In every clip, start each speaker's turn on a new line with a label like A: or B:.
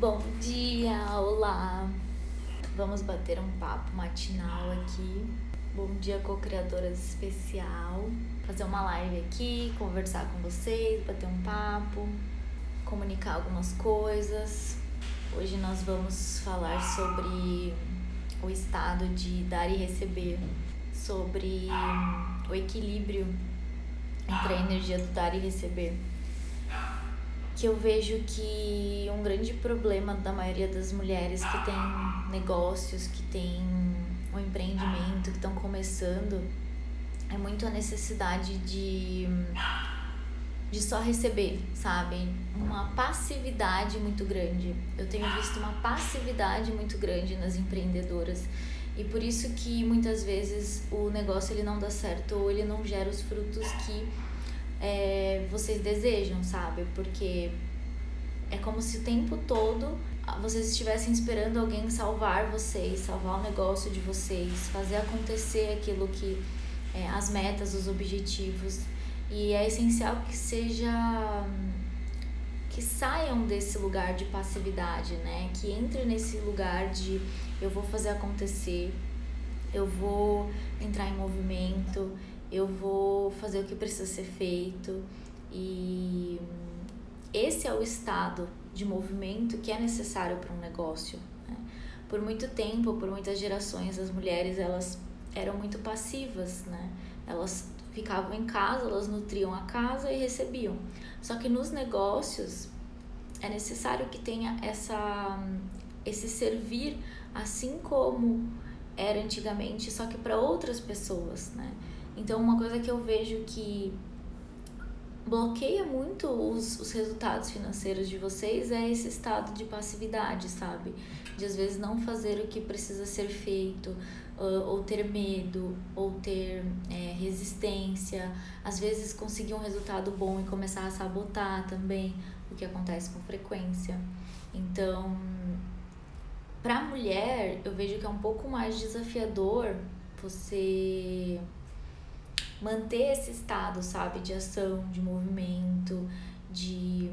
A: Bom dia, olá! Vamos bater um papo matinal aqui. Bom dia, co-criadoras especial. Fazer uma live aqui, conversar com vocês, bater um papo, comunicar algumas coisas. Hoje nós vamos falar sobre o estado de dar e receber, sobre o equilíbrio entre a energia do dar e receber que eu vejo que um grande problema da maioria das mulheres que tem negócios, que tem um empreendimento, que estão começando, é muito a necessidade de, de só receber, sabe? Uma passividade muito grande. Eu tenho visto uma passividade muito grande nas empreendedoras. E por isso que muitas vezes o negócio ele não dá certo ou ele não gera os frutos que é, vocês desejam, sabe? Porque é como se o tempo todo vocês estivessem esperando alguém salvar vocês, salvar o negócio de vocês, fazer acontecer aquilo que é, as metas, os objetivos. E é essencial que seja que saiam desse lugar de passividade, né? Que entre nesse lugar de eu vou fazer acontecer, eu vou entrar em movimento, eu vou fazer o que precisa ser feito e esse é o estado de movimento que é necessário para um negócio. Né? Por muito tempo, por muitas gerações, as mulheres elas eram muito passivas, né? Elas ficavam em casa, elas nutriam a casa e recebiam. Só que nos negócios é necessário que tenha essa esse servir assim como era antigamente, só que para outras pessoas, né? Então, uma coisa que eu vejo que bloqueia muito os, os resultados financeiros de vocês é esse estado de passividade, sabe? De às vezes não fazer o que precisa ser feito, ou ter medo, ou ter é, resistência, às vezes conseguir um resultado bom e começar a sabotar também, o que acontece com frequência. Então, para mulher, eu vejo que é um pouco mais desafiador você manter esse estado, sabe, de ação, de movimento, de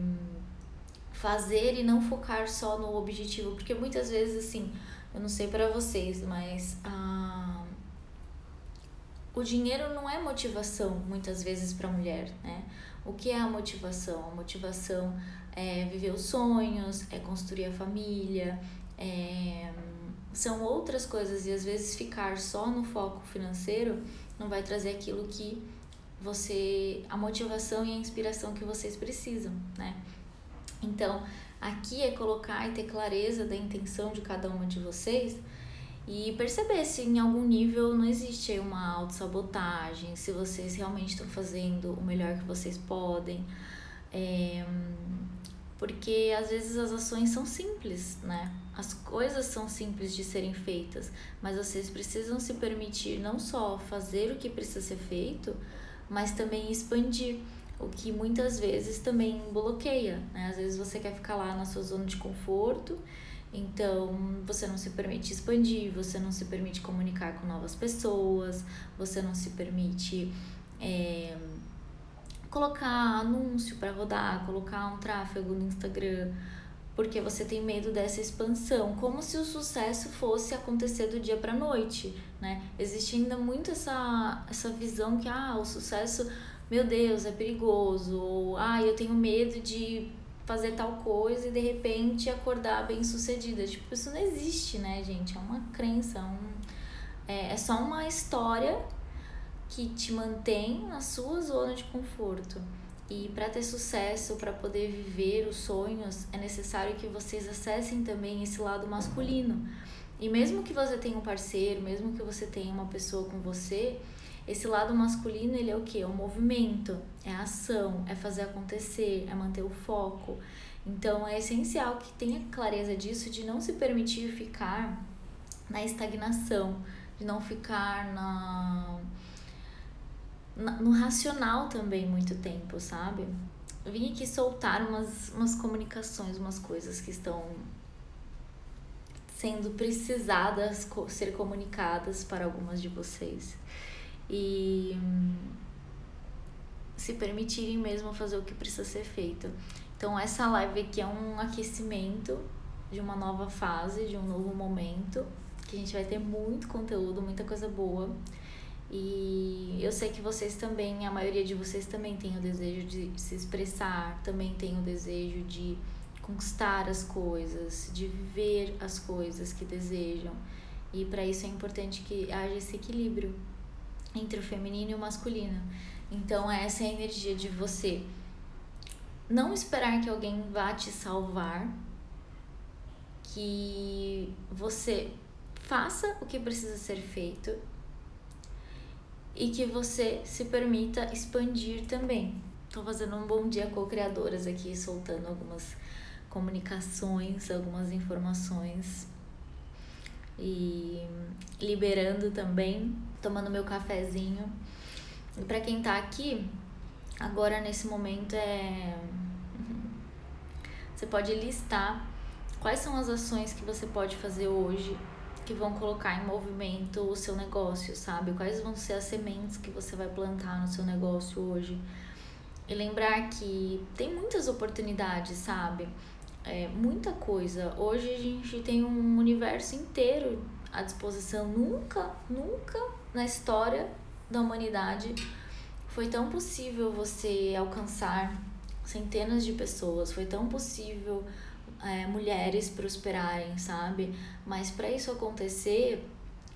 A: fazer e não focar só no objetivo, porque muitas vezes assim, eu não sei para vocês, mas ah, o dinheiro não é motivação muitas vezes para mulher, né? O que é a motivação? A motivação é viver os sonhos, é construir a família, é, são outras coisas e às vezes ficar só no foco financeiro não vai trazer aquilo que você a motivação e a inspiração que vocês precisam, né? Então, aqui é colocar e ter clareza da intenção de cada uma de vocês e perceber se em algum nível não existe uma autossabotagem, se vocês realmente estão fazendo o melhor que vocês podem. É, porque às vezes as ações são simples, né? As coisas são simples de serem feitas, mas vocês precisam se permitir não só fazer o que precisa ser feito, mas também expandir, o que muitas vezes também bloqueia, né? Às vezes você quer ficar lá na sua zona de conforto, então você não se permite expandir, você não se permite comunicar com novas pessoas, você não se permite é, colocar anúncio para rodar, colocar um tráfego no Instagram, porque você tem medo dessa expansão, como se o sucesso fosse acontecer do dia para noite, né? Existe ainda muito essa essa visão que ah, o sucesso, meu Deus, é perigoso, ou ah, eu tenho medo de fazer tal coisa e de repente acordar bem-sucedida. Tipo, isso não existe, né, gente? É uma crença, um, é, é só uma história que te mantém na sua zona de conforto. E para ter sucesso, para poder viver os sonhos, é necessário que vocês acessem também esse lado masculino. E mesmo que você tenha um parceiro, mesmo que você tenha uma pessoa com você, esse lado masculino, ele é o que? É o movimento, é a ação, é fazer acontecer, é manter o foco. Então é essencial que tenha clareza disso, de não se permitir ficar na estagnação, de não ficar na, no racional também muito tempo, sabe? Eu vim aqui soltar umas, umas comunicações, umas coisas que estão sendo precisadas ser comunicadas para algumas de vocês. E se permitirem mesmo fazer o que precisa ser feito. Então, essa live aqui é um aquecimento de uma nova fase, de um novo momento, que a gente vai ter muito conteúdo, muita coisa boa. E eu sei que vocês também, a maioria de vocês também tem o desejo de se expressar, também tem o desejo de conquistar as coisas, de viver as coisas que desejam. E para isso é importante que haja esse equilíbrio entre o feminino e o masculino. Então, essa é a energia de você não esperar que alguém vá te salvar, que você faça o que precisa ser feito e que você se permita expandir também. Estou fazendo um bom dia co-criadoras aqui, soltando algumas comunicações, algumas informações e liberando também, tomando meu cafezinho. E para quem tá aqui, agora nesse momento é você pode listar quais são as ações que você pode fazer hoje que vão colocar em movimento o seu negócio, sabe? Quais vão ser as sementes que você vai plantar no seu negócio hoje. E lembrar que tem muitas oportunidades, sabe? É, muita coisa. Hoje a gente tem um universo inteiro à disposição. Nunca, nunca na história da humanidade foi tão possível você alcançar centenas de pessoas, foi tão possível é, mulheres prosperarem, sabe? Mas para isso acontecer,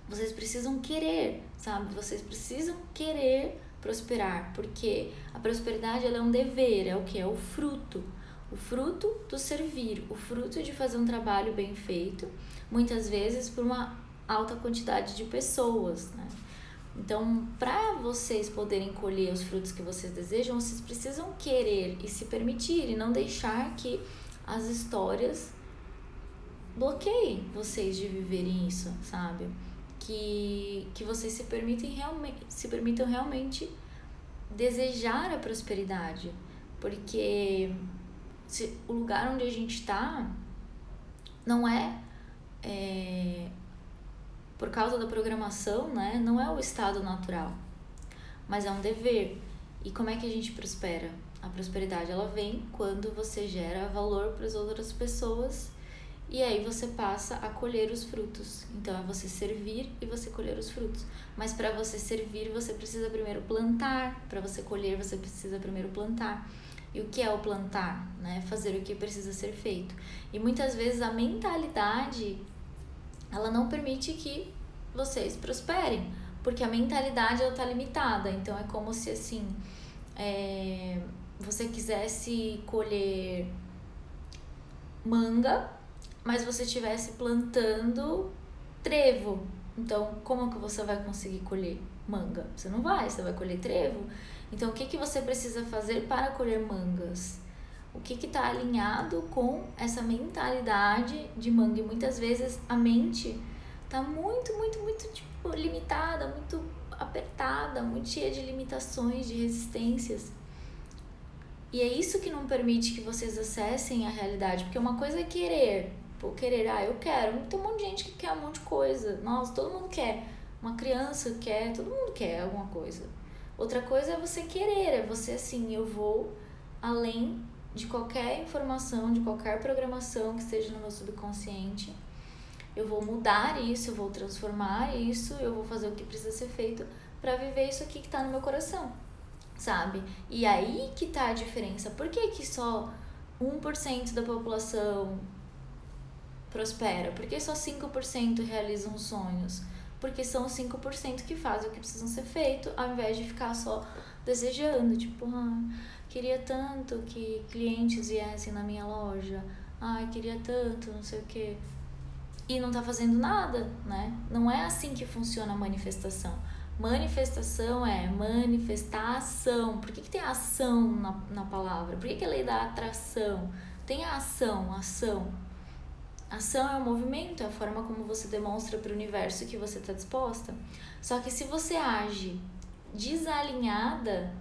A: vocês precisam querer, sabe? Vocês precisam querer prosperar, porque a prosperidade ela é um dever, é o que? É o fruto. O fruto do servir, o fruto de fazer um trabalho bem feito, muitas vezes por uma alta quantidade de pessoas, né? Então, para vocês poderem colher os frutos que vocês desejam, vocês precisam querer e se permitir e não deixar que as histórias bloqueiem vocês de viverem isso, sabe? Que, que vocês se permitem realmente, se permitam realmente desejar a prosperidade, porque se, o lugar onde a gente está não é, é por causa da programação, né? Não é o estado natural, mas é um dever. E como é que a gente prospera? A prosperidade ela vem quando você gera valor para as outras pessoas e aí você passa a colher os frutos. Então é você servir e você colher os frutos. Mas para você servir, você precisa primeiro plantar. Para você colher, você precisa primeiro plantar. E o que é o plantar? Né? Fazer o que precisa ser feito. E muitas vezes a mentalidade ela não permite que vocês prosperem, porque a mentalidade ela tá limitada. Então é como se assim, é, você quisesse colher manga, mas você estivesse plantando trevo. Então, como que você vai conseguir colher manga? Você não vai, você vai colher trevo. Então, o que, que você precisa fazer para colher mangas? O que está alinhado com essa mentalidade de manga? E muitas vezes a mente tá muito, muito, muito tipo, limitada, muito apertada, muito cheia de limitações, de resistências. E é isso que não permite que vocês acessem a realidade, porque uma coisa é querer, pô, querer, ah, eu quero. Tem um monte de gente que quer um monte de coisa. Nossa, todo mundo quer. Uma criança quer, todo mundo quer alguma coisa. Outra coisa é você querer, é você assim, eu vou além de qualquer informação, de qualquer programação que esteja no meu subconsciente. Eu vou mudar isso, eu vou transformar isso, eu vou fazer o que precisa ser feito para viver isso aqui que está no meu coração sabe? E aí que tá a diferença. Por que, que só 1% da população prospera? Por que só 5% realizam sonhos? Porque são os 5% que fazem o que precisam ser feito, ao invés de ficar só desejando, tipo, ah, queria tanto que clientes viessem na minha loja, ai, queria tanto, não sei o quê. E não tá fazendo nada, né? Não é assim que funciona a manifestação. Manifestação é manifestação. Por que, que tem ação na, na palavra? Por que, que é lei da atração? Tem a ação, a ação. Ação é o movimento, é a forma como você demonstra para o universo que você está disposta. Só que se você age desalinhada,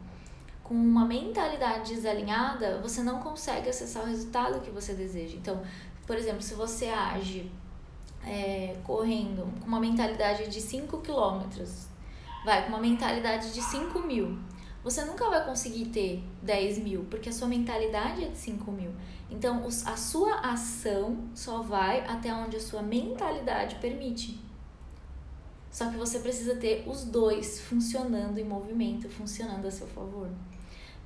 A: com uma mentalidade desalinhada, você não consegue acessar o resultado que você deseja. Então, por exemplo, se você age é, correndo com uma mentalidade de 5 quilômetros, vai com uma mentalidade de 5 mil, você nunca vai conseguir ter 10 mil, porque a sua mentalidade é de 5 mil. Então, a sua ação só vai até onde a sua mentalidade permite. Só que você precisa ter os dois funcionando em movimento, funcionando a seu favor.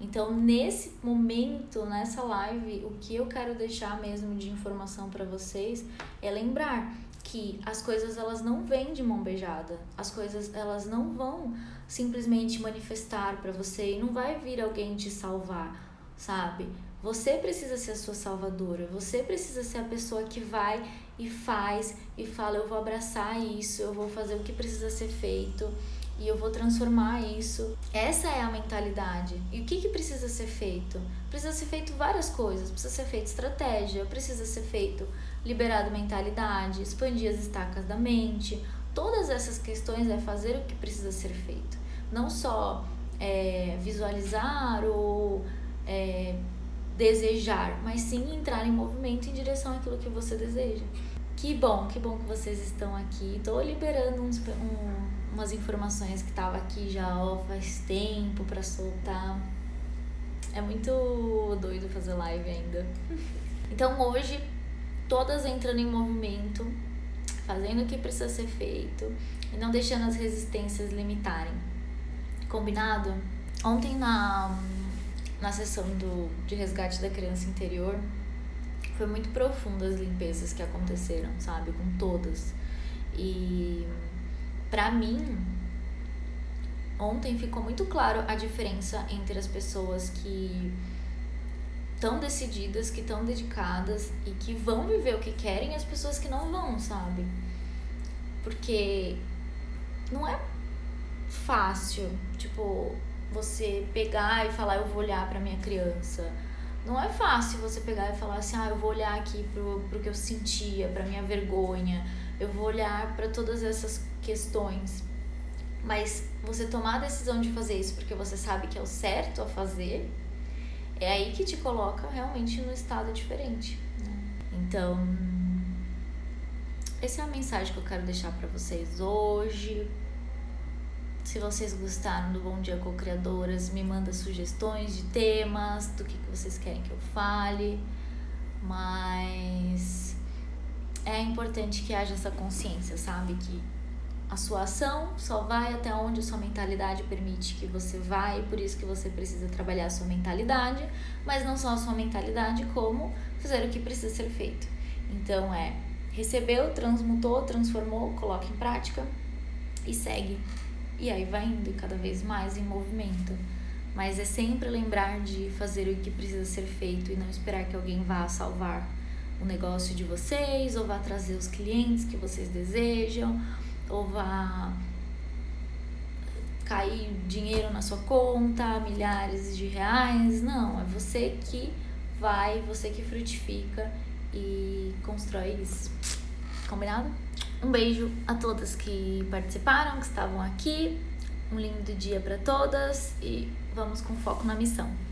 A: Então, nesse momento, nessa live, o que eu quero deixar mesmo de informação para vocês é lembrar que as coisas elas não vêm de mão beijada. As coisas elas não vão simplesmente manifestar para você e não vai vir alguém te salvar, sabe? Você precisa ser a sua salvadora. Você precisa ser a pessoa que vai e faz e fala: eu vou abraçar isso, eu vou fazer o que precisa ser feito e eu vou transformar isso. Essa é a mentalidade. E o que, que precisa ser feito? Precisa ser feito várias coisas. Precisa ser feito estratégia, precisa ser feito liberado mentalidade, expandir as estacas da mente. Todas essas questões é fazer o que precisa ser feito. Não só é, visualizar ou é, desejar, mas sim entrar em movimento em direção àquilo que você deseja. Que bom, que bom que vocês estão aqui. Tô liberando uns, um, umas informações que tava aqui já ó, faz tempo para soltar. É muito doido fazer live ainda. Então hoje, todas entrando em movimento, fazendo o que precisa ser feito e não deixando as resistências limitarem. Combinado? Ontem na, na sessão do, de resgate da criança interior, foi muito profunda as limpezas que aconteceram, sabe? Com todas. E para mim, ontem ficou muito claro a diferença entre as pessoas que estão decididas, que estão dedicadas e que vão viver o que querem e as pessoas que não vão, sabe? Porque não é fácil, tipo, você pegar e falar eu vou olhar para minha criança não é fácil você pegar e falar assim, ah, eu vou olhar aqui pro, pro que eu sentia, pra minha vergonha, eu vou olhar para todas essas questões. Mas você tomar a decisão de fazer isso porque você sabe que é o certo a fazer, é aí que te coloca realmente no estado diferente. Né? Então, essa é a mensagem que eu quero deixar para vocês hoje. Se vocês gostaram do Bom Dia Co-Criadoras, me manda sugestões de temas, do que, que vocês querem que eu fale. Mas é importante que haja essa consciência, sabe? Que a sua ação só vai até onde a sua mentalidade permite que você vá e por isso que você precisa trabalhar a sua mentalidade, mas não só a sua mentalidade, como fazer o que precisa ser feito. Então é recebeu, transmutou, transformou, coloca em prática e segue e aí vai indo cada vez mais em movimento. Mas é sempre lembrar de fazer o que precisa ser feito e não esperar que alguém vá salvar o negócio de vocês, ou vá trazer os clientes que vocês desejam, ou vá cair dinheiro na sua conta, milhares de reais. Não, é você que vai, você que frutifica e constrói isso. Combinado? Um beijo a todas que participaram, que estavam aqui. Um lindo dia para todas e vamos com foco na missão.